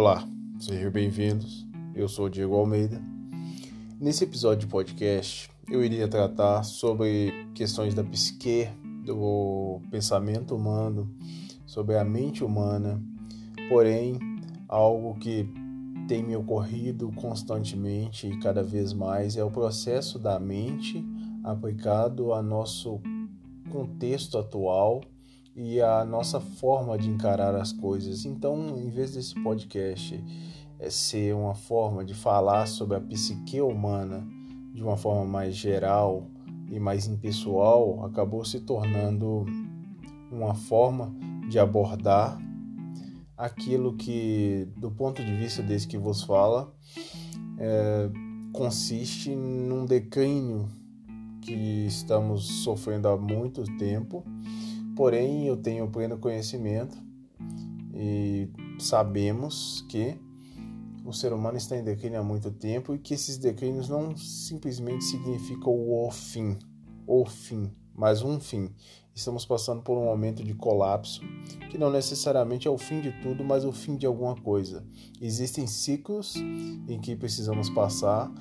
Olá, sejam bem-vindos. Eu sou o Diego Almeida. Nesse episódio de podcast, eu iria tratar sobre questões da psique, do pensamento humano, sobre a mente humana, porém, algo que tem me ocorrido constantemente e cada vez mais é o processo da mente aplicado ao nosso contexto atual e a nossa forma de encarar as coisas. Então, em vez desse podcast é ser uma forma de falar sobre a psique humana de uma forma mais geral e mais impessoal, acabou se tornando uma forma de abordar aquilo que, do ponto de vista desse que vos fala, é, consiste num declínio que estamos sofrendo há muito tempo Porém, eu tenho pleno conhecimento e sabemos que o ser humano está em declínio há muito tempo e que esses declínios não simplesmente significam o fim, o fim, mas um fim. Estamos passando por um momento de colapso que não necessariamente é o fim de tudo, mas o fim de alguma coisa. Existem ciclos em que precisamos passar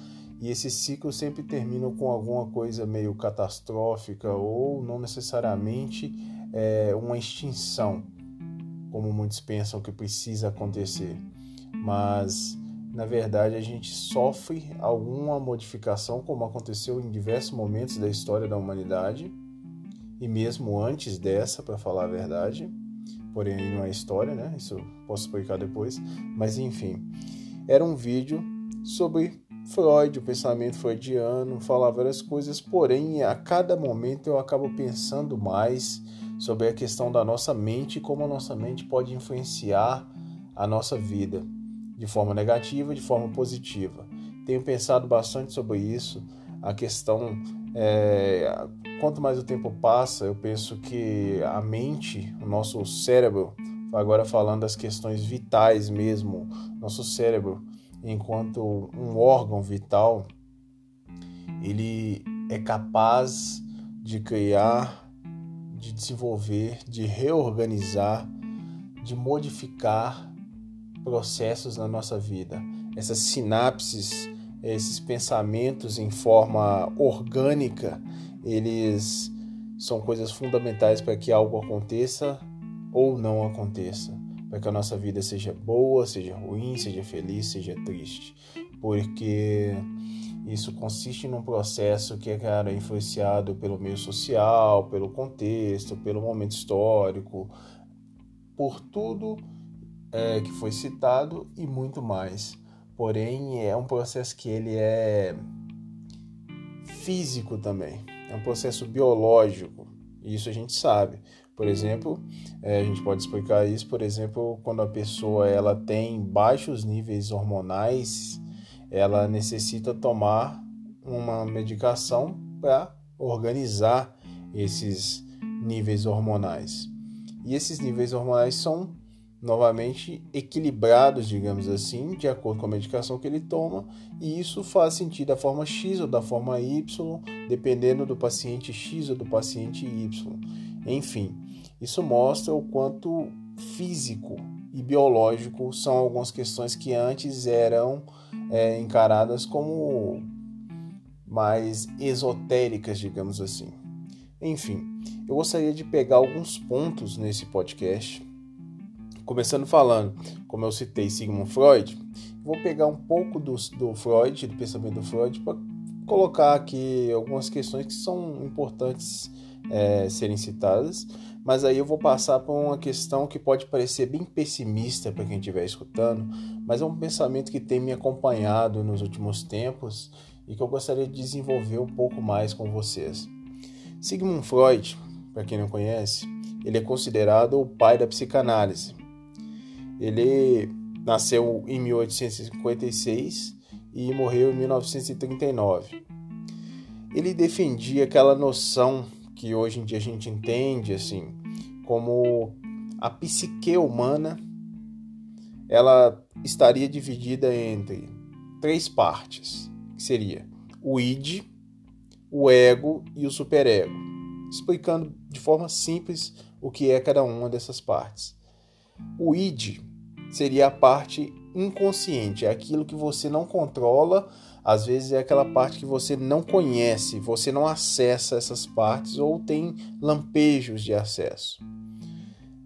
e esses ciclos sempre terminam com alguma coisa meio catastrófica ou não necessariamente é, uma extinção, como muitos pensam que precisa acontecer, mas na verdade a gente sofre alguma modificação, como aconteceu em diversos momentos da história da humanidade e mesmo antes dessa, para falar a verdade. Porém, não é história, né? Isso posso explicar depois. Mas enfim, era um vídeo sobre Freud, o pensamento freudiano, falar várias coisas, porém, a cada momento eu acabo pensando mais sobre a questão da nossa mente e como a nossa mente pode influenciar a nossa vida de forma negativa e de forma positiva. Tenho pensado bastante sobre isso. A questão é, quanto mais o tempo passa, eu penso que a mente, o nosso cérebro, agora falando das questões vitais mesmo, nosso cérebro, enquanto um órgão vital, ele é capaz de criar de desenvolver, de reorganizar, de modificar processos na nossa vida. Essas sinapses, esses pensamentos em forma orgânica, eles são coisas fundamentais para que algo aconteça ou não aconteça, para que a nossa vida seja boa, seja ruim, seja feliz, seja triste, porque isso consiste num processo que é cara, influenciado pelo meio social, pelo contexto, pelo momento histórico, por tudo é, que foi citado e muito mais. Porém, é um processo que ele é físico também, é um processo biológico. Isso a gente sabe. Por exemplo, é, a gente pode explicar isso, por exemplo, quando a pessoa ela tem baixos níveis hormonais ela necessita tomar uma medicação para organizar esses níveis hormonais. E esses níveis hormonais são novamente equilibrados, digamos assim, de acordo com a medicação que ele toma, e isso faz sentido da forma X ou da forma Y, dependendo do paciente X ou do paciente Y. Enfim, isso mostra o quanto físico e biológico são algumas questões que antes eram é, encaradas como mais esotéricas, digamos assim. Enfim, eu gostaria de pegar alguns pontos nesse podcast, começando falando, como eu citei Sigmund Freud, vou pegar um pouco do, do Freud, do pensamento do Freud, para colocar aqui algumas questões que são importantes é, serem citadas, mas aí eu vou passar por uma questão que pode parecer bem pessimista para quem estiver escutando, mas é um pensamento que tem me acompanhado nos últimos tempos e que eu gostaria de desenvolver um pouco mais com vocês. Sigmund Freud, para quem não conhece, ele é considerado o pai da psicanálise. Ele nasceu em 1856 e morreu em 1939. Ele defendia aquela noção que hoje em dia a gente entende assim como a psique humana ela estaria dividida entre três partes, que seria o id, o ego e o superego, explicando de forma simples o que é cada uma dessas partes. O id seria a parte inconsciente, é aquilo que você não controla, às vezes é aquela parte que você não conhece, você não acessa essas partes ou tem lampejos de acesso.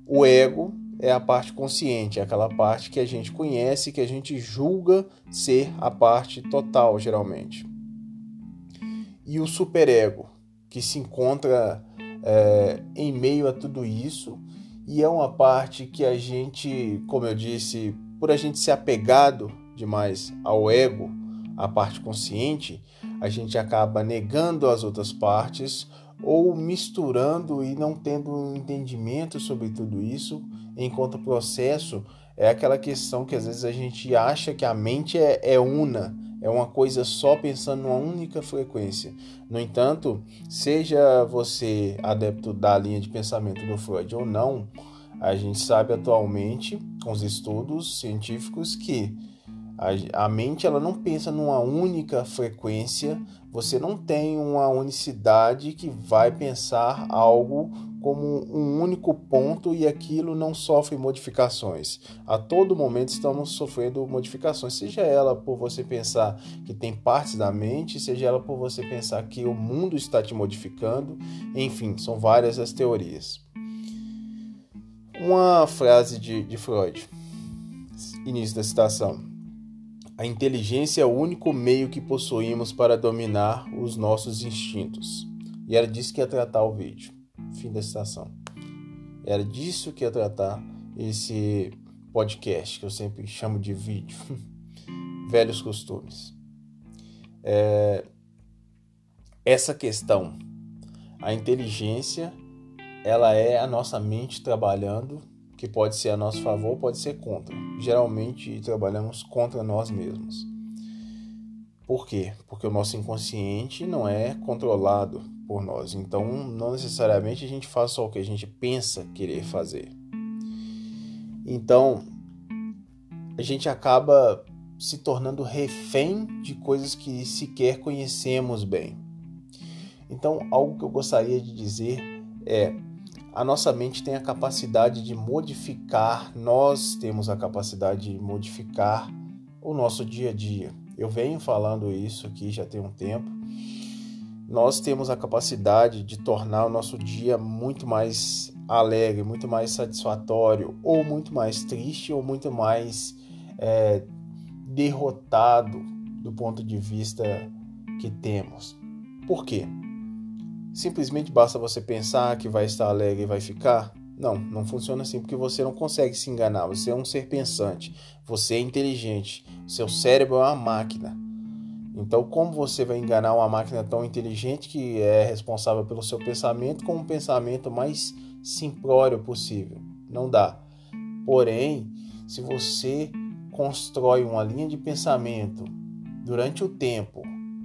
O ego é a parte consciente, é aquela parte que a gente conhece, que a gente julga ser a parte total, geralmente. E o superego, que se encontra é, em meio a tudo isso, e é uma parte que a gente, como eu disse, por a gente ser apegado demais ao ego, a parte consciente, a gente acaba negando as outras partes ou misturando e não tendo um entendimento sobre tudo isso, enquanto o processo é aquela questão que às vezes a gente acha que a mente é, é una, é uma coisa só pensando numa única frequência. No entanto, seja você adepto da linha de pensamento do Freud ou não, a gente sabe atualmente, com os estudos científicos, que a, a mente ela não pensa numa única frequência, você não tem uma unicidade que vai pensar algo como um único ponto e aquilo não sofre modificações. A todo momento estamos sofrendo modificações, seja ela por você pensar que tem partes da mente, seja ela por você pensar que o mundo está te modificando, enfim, são várias as teorias. Uma frase de, de Freud, início da citação. A inteligência é o único meio que possuímos para dominar os nossos instintos. E era disso que ia tratar o vídeo. Fim da citação. Era disso que ia tratar esse podcast, que eu sempre chamo de vídeo. Velhos costumes. É... Essa questão, a inteligência ela é a nossa mente trabalhando, que pode ser a nosso favor, pode ser contra. Geralmente trabalhamos contra nós mesmos. Por quê? Porque o nosso inconsciente não é controlado por nós. Então, não necessariamente a gente faz só o que a gente pensa querer fazer. Então, a gente acaba se tornando refém de coisas que sequer conhecemos bem. Então, algo que eu gostaria de dizer é: a nossa mente tem a capacidade de modificar, nós temos a capacidade de modificar o nosso dia a dia. Eu venho falando isso aqui já tem um tempo. Nós temos a capacidade de tornar o nosso dia muito mais alegre, muito mais satisfatório, ou muito mais triste, ou muito mais é, derrotado do ponto de vista que temos. Por quê? Simplesmente basta você pensar que vai estar alegre e vai ficar? Não, não funciona assim porque você não consegue se enganar. Você é um ser pensante, você é inteligente, seu cérebro é uma máquina. Então, como você vai enganar uma máquina tão inteligente que é responsável pelo seu pensamento com um pensamento mais simplório possível? Não dá. Porém, se você constrói uma linha de pensamento durante o tempo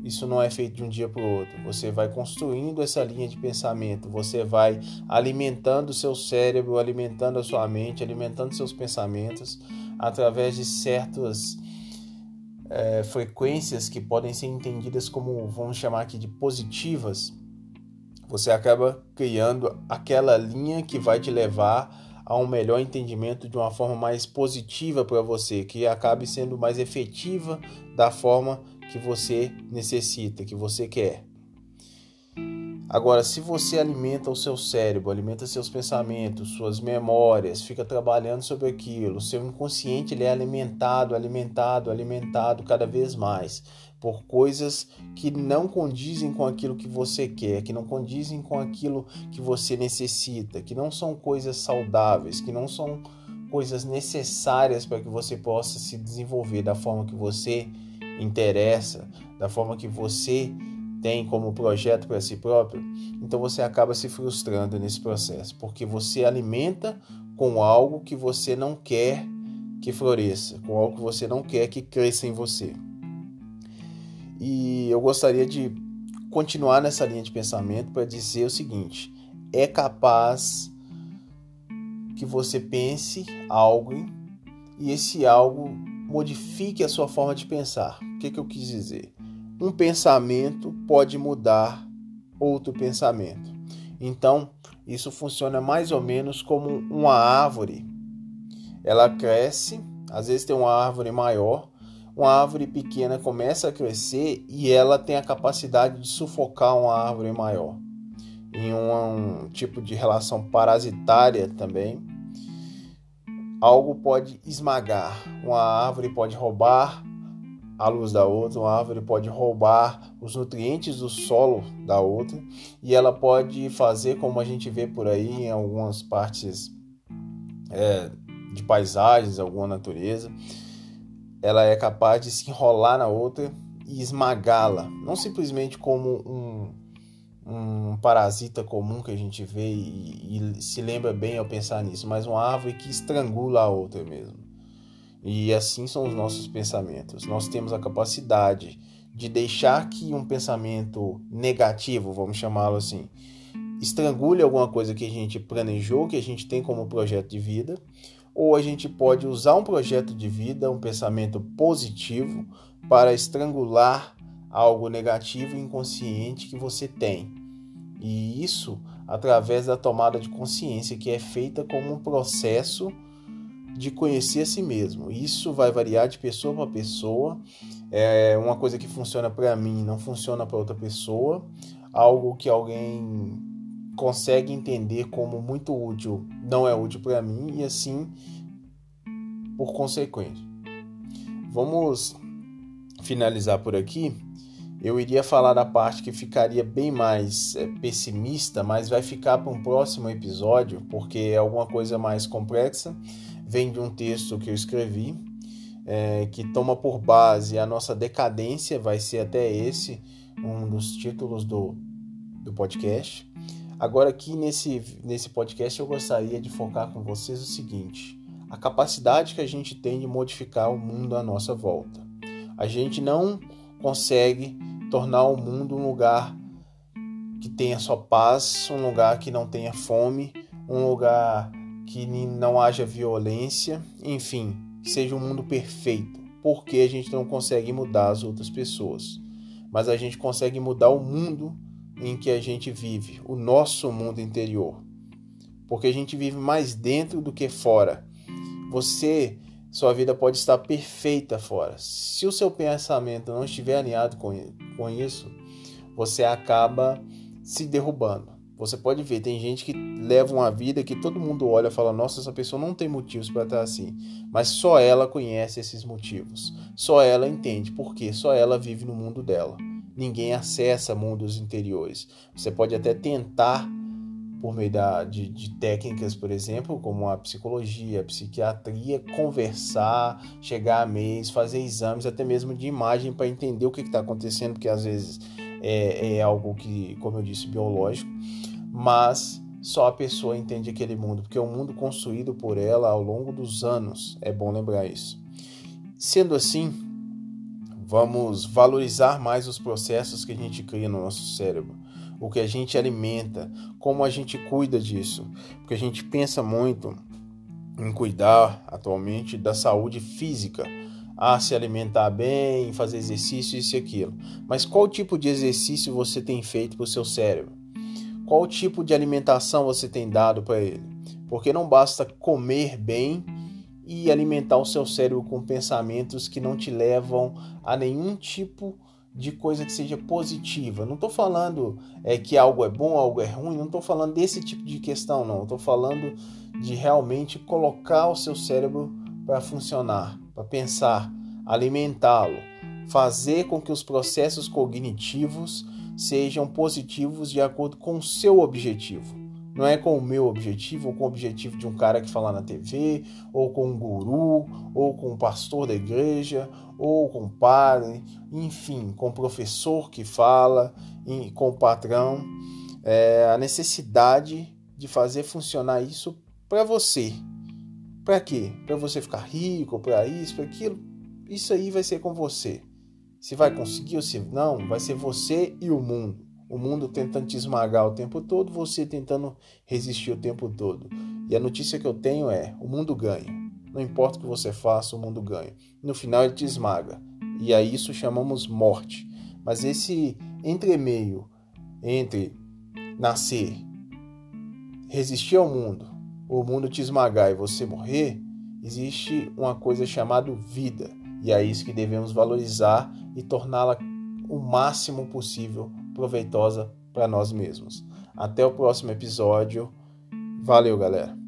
isso não é feito de um dia para o outro. Você vai construindo essa linha de pensamento, você vai alimentando o seu cérebro, alimentando a sua mente, alimentando seus pensamentos através de certas é, frequências que podem ser entendidas como, vamos chamar aqui de positivas. Você acaba criando aquela linha que vai te levar a um melhor entendimento de uma forma mais positiva para você, que acabe sendo mais efetiva da forma que você necessita, que você quer. Agora, se você alimenta o seu cérebro, alimenta seus pensamentos, suas memórias, fica trabalhando sobre aquilo, seu inconsciente ele é alimentado, alimentado, alimentado cada vez mais por coisas que não condizem com aquilo que você quer, que não condizem com aquilo que você necessita, que não são coisas saudáveis, que não são coisas necessárias para que você possa se desenvolver da forma que você interessa, da forma que você tem como projeto para si próprio, então você acaba se frustrando nesse processo, porque você alimenta com algo que você não quer que floresça, com algo que você não quer que cresça em você. E eu gostaria de continuar nessa linha de pensamento para dizer o seguinte: é capaz que você pense algo e esse algo modifique a sua forma de pensar. O que, que eu quis dizer? Um pensamento pode mudar outro pensamento. Então, isso funciona mais ou menos como uma árvore. ela cresce, às vezes tem uma árvore maior, uma árvore pequena começa a crescer e ela tem a capacidade de sufocar uma árvore maior. Em um, um tipo de relação parasitária também, algo pode esmagar, uma árvore pode roubar a luz da outra, uma árvore pode roubar os nutrientes do solo da outra e ela pode fazer como a gente vê por aí em algumas partes é, de paisagens, alguma natureza, ela é capaz de se enrolar na outra e esmagá-la, não simplesmente como um, um parasita comum que a gente vê e, e se lembra bem ao pensar nisso, mas uma árvore que estrangula a outra mesmo. E assim são os nossos pensamentos. Nós temos a capacidade de deixar que um pensamento negativo, vamos chamá-lo assim, estrangule alguma coisa que a gente planejou, que a gente tem como projeto de vida, ou a gente pode usar um projeto de vida, um pensamento positivo, para estrangular algo negativo e inconsciente que você tem. E isso através da tomada de consciência, que é feita como um processo de conhecer a si mesmo. Isso vai variar de pessoa para pessoa. É uma coisa que funciona para mim não funciona para outra pessoa. Algo que alguém consegue entender como muito útil não é útil para mim e assim por consequência. Vamos finalizar por aqui. Eu iria falar da parte que ficaria bem mais é, pessimista, mas vai ficar para um próximo episódio, porque é alguma coisa mais complexa vem de um texto que eu escrevi, é, que toma por base a nossa decadência, vai ser até esse um dos títulos do, do podcast. Agora, aqui nesse, nesse podcast, eu gostaria de focar com vocês o seguinte: a capacidade que a gente tem de modificar o mundo à nossa volta. A gente não consegue tornar o mundo um lugar que tenha só paz, um lugar que não tenha fome, um lugar que não haja violência, enfim, que seja um mundo perfeito, porque a gente não consegue mudar as outras pessoas, mas a gente consegue mudar o mundo em que a gente vive, o nosso mundo interior, porque a gente vive mais dentro do que fora. Você, sua vida pode estar perfeita fora. Se o seu pensamento não estiver alinhado com isso, você acaba se derrubando. Você pode ver, tem gente que leva uma vida que todo mundo olha e fala: nossa, essa pessoa não tem motivos para estar assim. Mas só ela conhece esses motivos. Só ela entende porque só ela vive no mundo dela. Ninguém acessa mundos interiores. Você pode até tentar, por meio da, de, de técnicas, por exemplo, como a psicologia, a psiquiatria, conversar, chegar a mês, fazer exames, até mesmo de imagem, para entender o que está acontecendo, porque às vezes é, é algo que, como eu disse, biológico mas só a pessoa entende aquele mundo, porque é um mundo construído por ela ao longo dos anos. É bom lembrar isso. Sendo assim, vamos valorizar mais os processos que a gente cria no nosso cérebro, o que a gente alimenta, como a gente cuida disso, porque a gente pensa muito em cuidar atualmente da saúde física, a se alimentar bem, fazer exercício, isso e aquilo. Mas qual tipo de exercício você tem feito para o seu cérebro? Qual tipo de alimentação você tem dado para ele? Porque não basta comer bem e alimentar o seu cérebro com pensamentos que não te levam a nenhum tipo de coisa que seja positiva. Não estou falando é, que algo é bom, algo é ruim, não estou falando desse tipo de questão, não. Estou falando de realmente colocar o seu cérebro para funcionar, para pensar, alimentá-lo, fazer com que os processos cognitivos sejam positivos de acordo com o seu objetivo. Não é com o meu objetivo, ou com o objetivo de um cara que fala na TV, ou com um guru, ou com um pastor da igreja, ou com um padre, enfim, com o professor que fala, com o patrão. É a necessidade de fazer funcionar isso para você. Para quê? Para você ficar rico, para isso, para aquilo. Isso aí vai ser com você. Se vai conseguir ou se não, vai ser você e o mundo. O mundo tentando te esmagar o tempo todo, você tentando resistir o tempo todo. E a notícia que eu tenho é: o mundo ganha. Não importa o que você faça, o mundo ganha. No final ele te esmaga. E a isso chamamos morte. Mas esse entremeio entre nascer, resistir ao mundo, o mundo te esmagar e você morrer, existe uma coisa chamada vida, e é isso que devemos valorizar e torná-la o máximo possível proveitosa para nós mesmos. Até o próximo episódio. Valeu, galera!